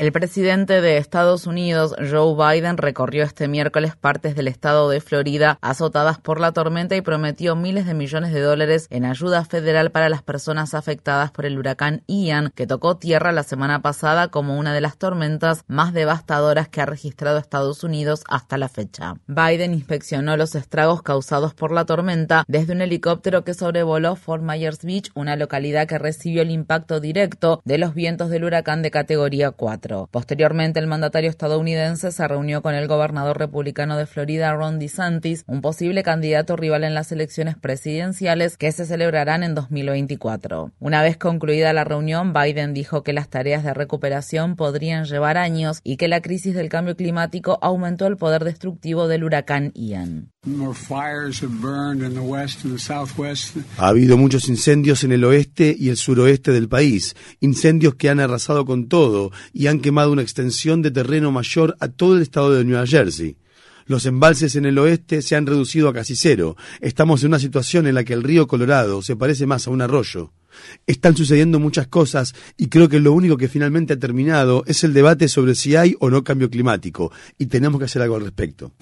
El presidente de Estados Unidos, Joe Biden, recorrió este miércoles partes del estado de Florida azotadas por la tormenta y prometió miles de millones de dólares en ayuda federal para las personas afectadas por el huracán Ian, que tocó tierra la semana pasada como una de las tormentas más devastadoras que ha registrado Estados Unidos hasta la fecha. Biden inspeccionó los estragos causados por la tormenta desde un helicóptero que sobrevoló Fort Myers Beach, una localidad que recibió el impacto directo de los vientos del huracán de categoría 4. Posteriormente, el mandatario estadounidense se reunió con el gobernador republicano de Florida, Ron DeSantis, un posible candidato rival en las elecciones presidenciales que se celebrarán en 2024. Una vez concluida la reunión, Biden dijo que las tareas de recuperación podrían llevar años y que la crisis del cambio climático aumentó el poder destructivo del huracán Ian. Ha habido muchos incendios en el oeste y el suroeste del país, incendios que han arrasado con todo y han quemado una extensión de terreno mayor a todo el estado de Nueva Jersey. Los embalses en el oeste se han reducido a casi cero. Estamos en una situación en la que el río Colorado se parece más a un arroyo. Están sucediendo muchas cosas y creo que lo único que finalmente ha terminado es el debate sobre si hay o no cambio climático y tenemos que hacer algo al respecto.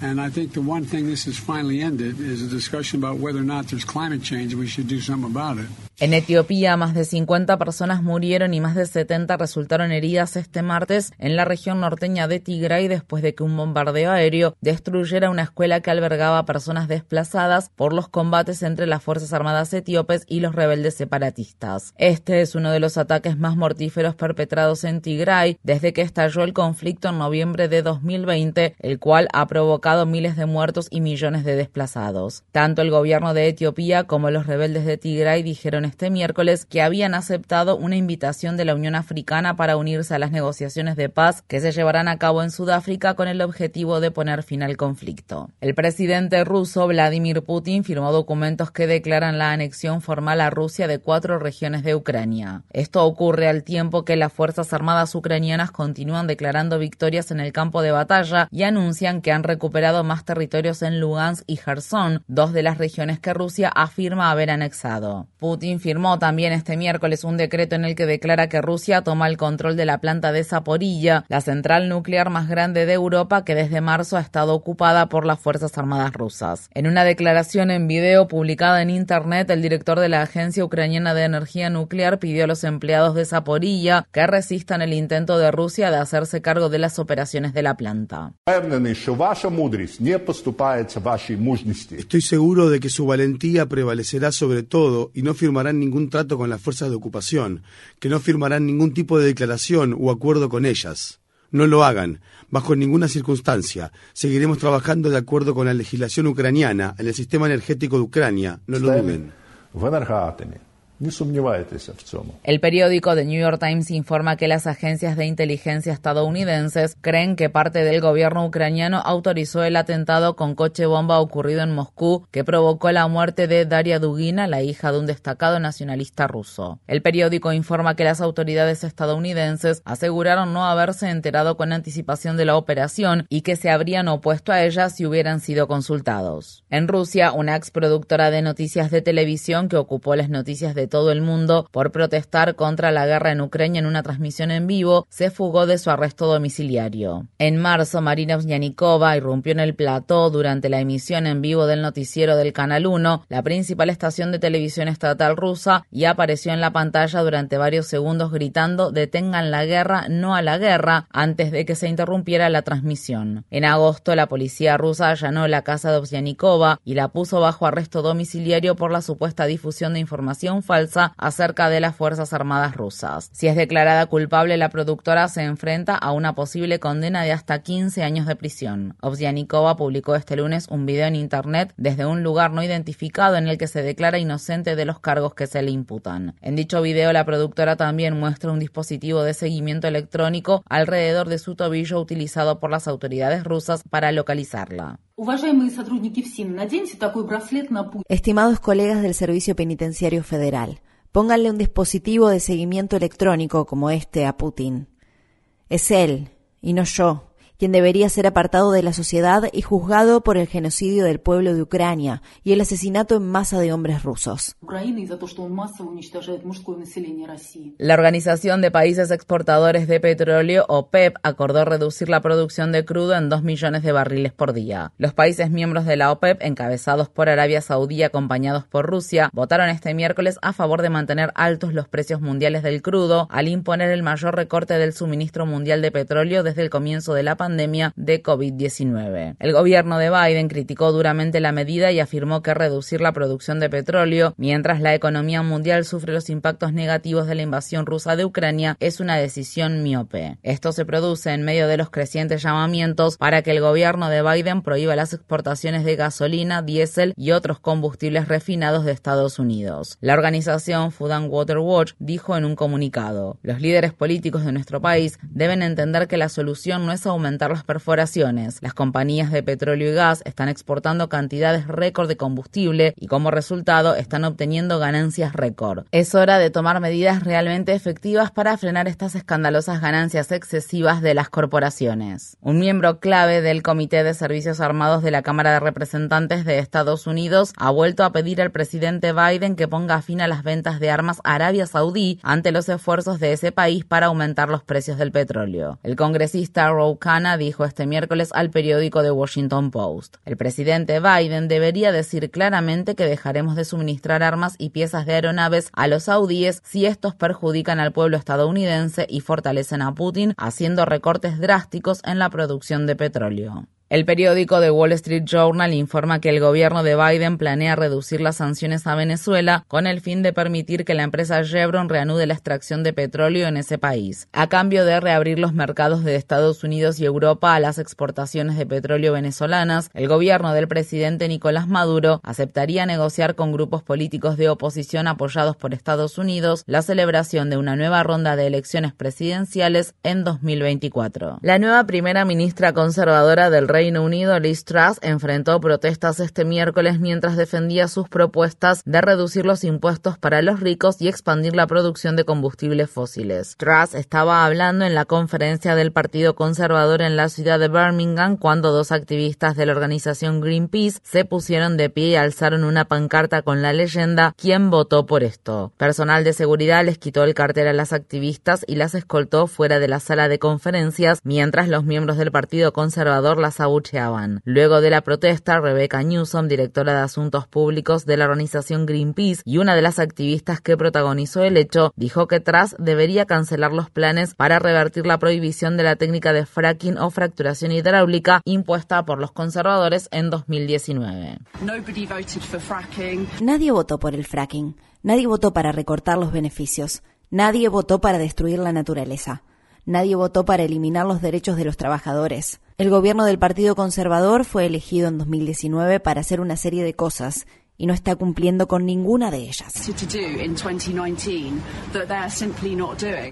En Etiopía, más de 50 personas murieron y más de 70 resultaron heridas este martes en la región norteña de Tigray después de que un bombardeo aéreo destruyera una escuela que albergaba a personas desplazadas por los combates entre las Fuerzas Armadas etíopes y los rebeldes separatistas. Este es uno de los ataques más mortíferos perpetrados en Tigray desde que estalló el conflicto en noviembre de 2020, el cual ha provocado miles de muertos y millones de desplazados. Tanto el gobierno de Etiopía como los rebeldes de Tigray dijeron este miércoles que habían aceptado una invitación de la Unión Africana para unirse a las negociaciones de paz que se llevarán a cabo en Sudáfrica con el objetivo de poner fin al conflicto. El presidente ruso Vladimir Putin firmó documentos que declaran la anexión formal a Rusia de cuatro regiones de Ucrania. Esto ocurre al tiempo que las Fuerzas Armadas ucranianas continúan declarando victorias en el campo de batalla y anuncian que han recuperado más territorios en Lugansk y Kherson, dos de las regiones que Rusia afirma haber anexado. Putin firmó también este miércoles un decreto en el que declara que Rusia toma el control de la planta de Zaporilla, la central nuclear más grande de Europa que desde marzo ha estado ocupada por las Fuerzas Armadas rusas. En una declaración en video publicada en Internet, el director de la Agencia Ucraniana de Energía Nuclear pidió a los empleados de Zaporilla que resistan el intento de Rusia de hacerse cargo de las operaciones de la planta. Estoy seguro de que su valentía prevalecerá sobre todo y no firmará ningún trato con las fuerzas de ocupación, que no firmarán ningún tipo de declaración o acuerdo con ellas. No lo hagan, bajo ninguna circunstancia. Seguiremos trabajando de acuerdo con la legislación ucraniana, en el sistema energético de Ucrania, no lo duden. El periódico The New York Times informa que las agencias de inteligencia estadounidenses creen que parte del gobierno ucraniano autorizó el atentado con coche bomba ocurrido en Moscú que provocó la muerte de Daria Dugina, la hija de un destacado nacionalista ruso. El periódico informa que las autoridades estadounidenses aseguraron no haberse enterado con anticipación de la operación y que se habrían opuesto a ella si hubieran sido consultados. En Rusia, una ex productora de noticias de televisión que ocupó las noticias de todo el mundo por protestar contra la guerra en Ucrania en una transmisión en vivo, se fugó de su arresto domiciliario. En marzo, Marina Vznianikova irrumpió en el plató durante la emisión en vivo del noticiero del Canal 1, la principal estación de televisión estatal rusa, y apareció en la pantalla durante varios segundos gritando detengan la guerra, no a la guerra, antes de que se interrumpiera la transmisión. En agosto, la policía rusa allanó la casa de Ovsyanikova y la puso bajo arresto domiciliario por la supuesta difusión de información falsa falsa acerca de las Fuerzas Armadas rusas. Si es declarada culpable, la productora se enfrenta a una posible condena de hasta 15 años de prisión. Ovsianikova publicó este lunes un video en internet desde un lugar no identificado en el que se declara inocente de los cargos que se le imputan. En dicho video, la productora también muestra un dispositivo de seguimiento electrónico alrededor de su tobillo utilizado por las autoridades rusas para localizarla. Estimados colegas del Servicio Penitenciario Federal, pónganle un dispositivo de seguimiento electrónico como este a Putin. Es él, y no yo, quien debería ser apartado de la sociedad y juzgado por el genocidio del pueblo de Ucrania y el asesinato en masa de hombres rusos. La Organización de Países Exportadores de Petróleo, OPEP, acordó reducir la producción de crudo en 2 millones de barriles por día. Los países miembros de la OPEP, encabezados por Arabia Saudí acompañados por Rusia, votaron este miércoles a favor de mantener altos los precios mundiales del crudo al imponer el mayor recorte del suministro mundial de petróleo desde el comienzo de la pandemia pandemia de COVID-19. El gobierno de Biden criticó duramente la medida y afirmó que reducir la producción de petróleo mientras la economía mundial sufre los impactos negativos de la invasión rusa de Ucrania es una decisión miope. Esto se produce en medio de los crecientes llamamientos para que el gobierno de Biden prohíba las exportaciones de gasolina, diésel y otros combustibles refinados de Estados Unidos. La organización Food and Water Watch dijo en un comunicado, los líderes políticos de nuestro país deben entender que la solución no es aumentar las perforaciones. Las compañías de petróleo y gas están exportando cantidades récord de combustible y como resultado están obteniendo ganancias récord. Es hora de tomar medidas realmente efectivas para frenar estas escandalosas ganancias excesivas de las corporaciones. Un miembro clave del Comité de Servicios Armados de la Cámara de Representantes de Estados Unidos ha vuelto a pedir al presidente Biden que ponga fin a las ventas de armas a Arabia Saudí ante los esfuerzos de ese país para aumentar los precios del petróleo. El congresista Dijo este miércoles al periódico The Washington Post. El presidente Biden debería decir claramente que dejaremos de suministrar armas y piezas de aeronaves a los saudíes si estos perjudican al pueblo estadounidense y fortalecen a Putin haciendo recortes drásticos en la producción de petróleo. El periódico The Wall Street Journal informa que el gobierno de Biden planea reducir las sanciones a Venezuela con el fin de permitir que la empresa Chevron reanude la extracción de petróleo en ese país, a cambio de reabrir los mercados de Estados Unidos y Europa a las exportaciones de petróleo venezolanas. El gobierno del presidente Nicolás Maduro aceptaría negociar con grupos políticos de oposición apoyados por Estados Unidos la celebración de una nueva ronda de elecciones presidenciales en 2024. La nueva primera ministra conservadora del Unido, Liz Truss, enfrentó protestas este miércoles mientras defendía sus propuestas de reducir los impuestos para los ricos y expandir la producción de combustibles fósiles. Truss estaba hablando en la conferencia del Partido Conservador en la ciudad de Birmingham cuando dos activistas de la organización Greenpeace se pusieron de pie y alzaron una pancarta con la leyenda ¿Quién votó por esto? Personal de seguridad les quitó el cartel a las activistas y las escoltó fuera de la sala de conferencias mientras los miembros del Partido Conservador las Luego de la protesta, Rebecca Newsom, directora de Asuntos Públicos de la organización Greenpeace y una de las activistas que protagonizó el hecho, dijo que Truss debería cancelar los planes para revertir la prohibición de la técnica de fracking o fracturación hidráulica impuesta por los conservadores en 2019. Nadie votó por el fracking. Nadie votó para recortar los beneficios. Nadie votó para destruir la naturaleza. Nadie votó para eliminar los derechos de los trabajadores. El gobierno del Partido Conservador fue elegido en 2019 para hacer una serie de cosas y no está cumpliendo con ninguna de ellas.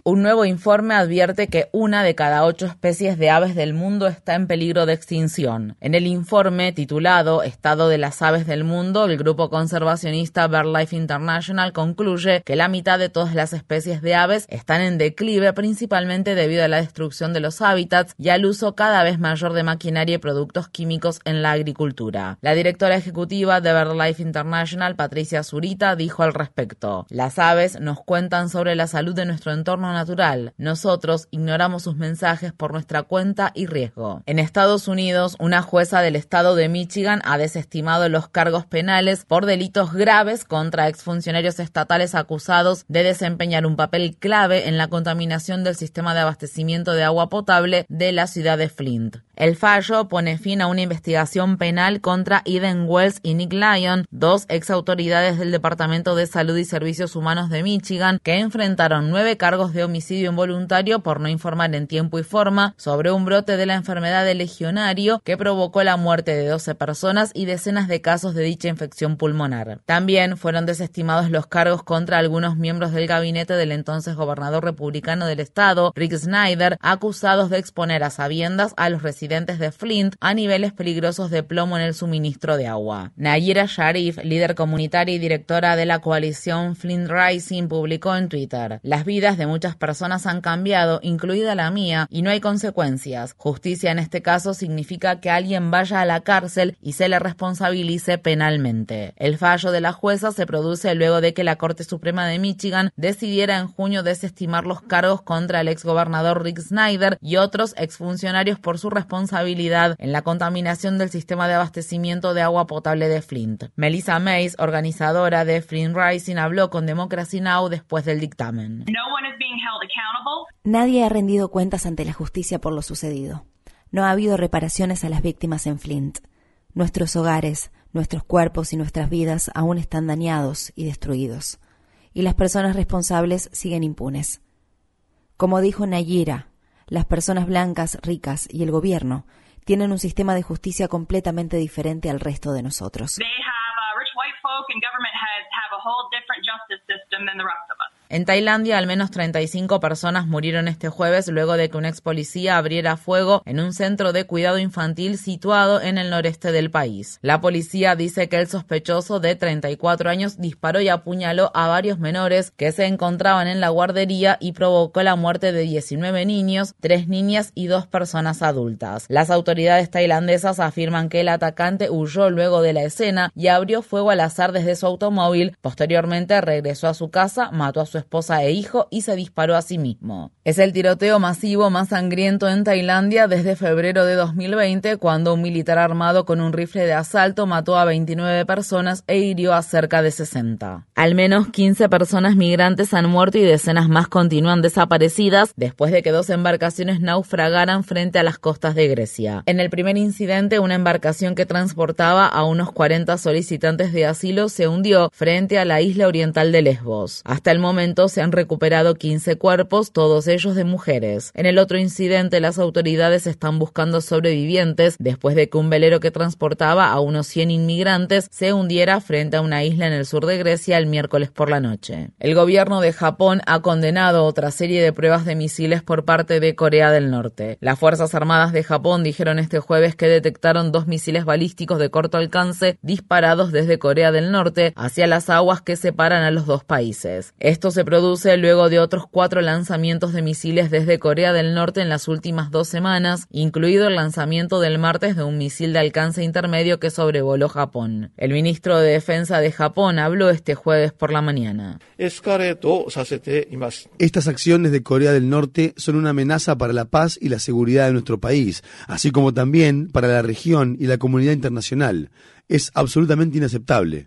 Un nuevo informe advierte que una de cada ocho especies de aves del mundo está en peligro de extinción. En el informe titulado Estado de las aves del mundo, el grupo conservacionista BirdLife International concluye que la mitad de todas las especies de aves están en declive principalmente debido a la destrucción de los hábitats y al uso cada vez mayor de maquinaria y productos químicos en la agricultura. La directora ejecutiva de BirdLife International International, Patricia Zurita, dijo al respecto, las aves nos cuentan sobre la salud de nuestro entorno natural. Nosotros ignoramos sus mensajes por nuestra cuenta y riesgo. En Estados Unidos, una jueza del estado de Michigan ha desestimado los cargos penales por delitos graves contra exfuncionarios estatales acusados de desempeñar un papel clave en la contaminación del sistema de abastecimiento de agua potable de la ciudad de Flint. El fallo pone fin a una investigación penal contra Eden Wells y Nick Lyon, dos ex autoridades del Departamento de Salud y Servicios Humanos de Michigan que enfrentaron nueve cargos de homicidio involuntario por no informar en tiempo y forma sobre un brote de la enfermedad de legionario que provocó la muerte de 12 personas y decenas de casos de dicha infección pulmonar. También fueron desestimados los cargos contra algunos miembros del gabinete del entonces gobernador republicano del estado, Rick Snyder, acusados de exponer a sabiendas a los residentes de Flint a niveles peligrosos de plomo en el suministro de agua. Nayira Sharif, líder comunitaria y directora de la coalición Flint Rising, publicó en Twitter: Las vidas de muchas personas han cambiado, incluida la mía, y no hay consecuencias. Justicia en este caso significa que alguien vaya a la cárcel y se le responsabilice penalmente. El fallo de la jueza se produce luego de que la Corte Suprema de Michigan decidiera en junio desestimar los cargos contra el exgobernador Rick Snyder y otros exfuncionarios por su responsabilidad en la contaminación del sistema de abastecimiento de agua potable de Flint. Melissa Mays, organizadora de Flint Rising, habló con Democracy Now! después del dictamen. Nadie ha rendido cuentas ante la justicia por lo sucedido. No ha habido reparaciones a las víctimas en Flint. Nuestros hogares, nuestros cuerpos y nuestras vidas aún están dañados y destruidos. Y las personas responsables siguen impunes. Como dijo Nayira, las personas blancas, ricas y el gobierno tienen un sistema de justicia completamente diferente al resto de nosotros. and government heads have a whole different justice system than the rest of En Tailandia, al menos 35 personas murieron este jueves luego de que un ex policía abriera fuego en un centro de cuidado infantil situado en el noreste del país. La policía dice que el sospechoso de 34 años disparó y apuñaló a varios menores que se encontraban en la guardería y provocó la muerte de 19 niños, 3 niñas y 2 personas adultas. Las autoridades tailandesas afirman que el atacante huyó luego de la escena y abrió fuego al azar desde su automóvil. Posteriormente regresó a su casa, mató a su esposa e hijo y se disparó a sí mismo. Es el tiroteo masivo más sangriento en Tailandia desde febrero de 2020, cuando un militar armado con un rifle de asalto mató a 29 personas e hirió a cerca de 60. Al menos 15 personas migrantes han muerto y decenas más continúan desaparecidas después de que dos embarcaciones naufragaran frente a las costas de Grecia. En el primer incidente, una embarcación que transportaba a unos 40 solicitantes de asilo se hundió frente a la isla oriental de Lesbos. Hasta el momento, se han recuperado 15 cuerpos, todos ellos de mujeres. En el otro incidente, las autoridades están buscando sobrevivientes después de que un velero que transportaba a unos 100 inmigrantes se hundiera frente a una isla en el sur de Grecia el miércoles por la noche. El gobierno de Japón ha condenado otra serie de pruebas de misiles por parte de Corea del Norte. Las Fuerzas Armadas de Japón dijeron este jueves que detectaron dos misiles balísticos de corto alcance disparados desde Corea del Norte hacia las aguas que separan a los dos países. Estos se produce luego de otros cuatro lanzamientos de misiles desde Corea del Norte en las últimas dos semanas, incluido el lanzamiento del martes de un misil de alcance intermedio que sobrevoló Japón. El ministro de Defensa de Japón habló este jueves por la mañana. Estas acciones de Corea del Norte son una amenaza para la paz y la seguridad de nuestro país, así como también para la región y la comunidad internacional es absolutamente inaceptable.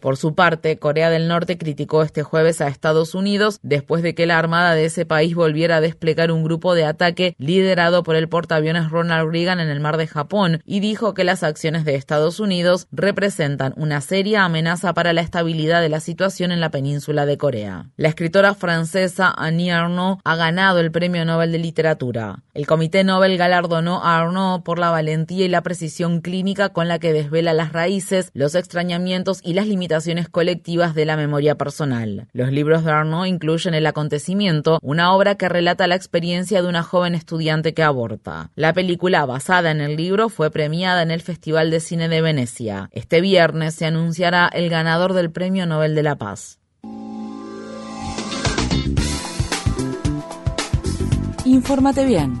Por su parte, Corea del Norte criticó este jueves a Estados Unidos después de que la Armada de ese país volviera a desplegar un grupo de ataque liderado por el portaaviones Ronald Reagan en el mar de Japón y dijo que las acciones de Estados Unidos representan una seria amenaza para la estabilidad de la situación en la península de Corea. La escritora francesa Annie Arnaud ha ganado el Premio Nobel de Literatura. El Comité Nobel galardonó a Arnaud por la valentía la precisión clínica con la que desvela las raíces, los extrañamientos y las limitaciones colectivas de la memoria personal. Los libros de Arnaud incluyen El acontecimiento, una obra que relata la experiencia de una joven estudiante que aborta. La película basada en el libro fue premiada en el Festival de Cine de Venecia. Este viernes se anunciará el ganador del Premio Nobel de la Paz. Infórmate bien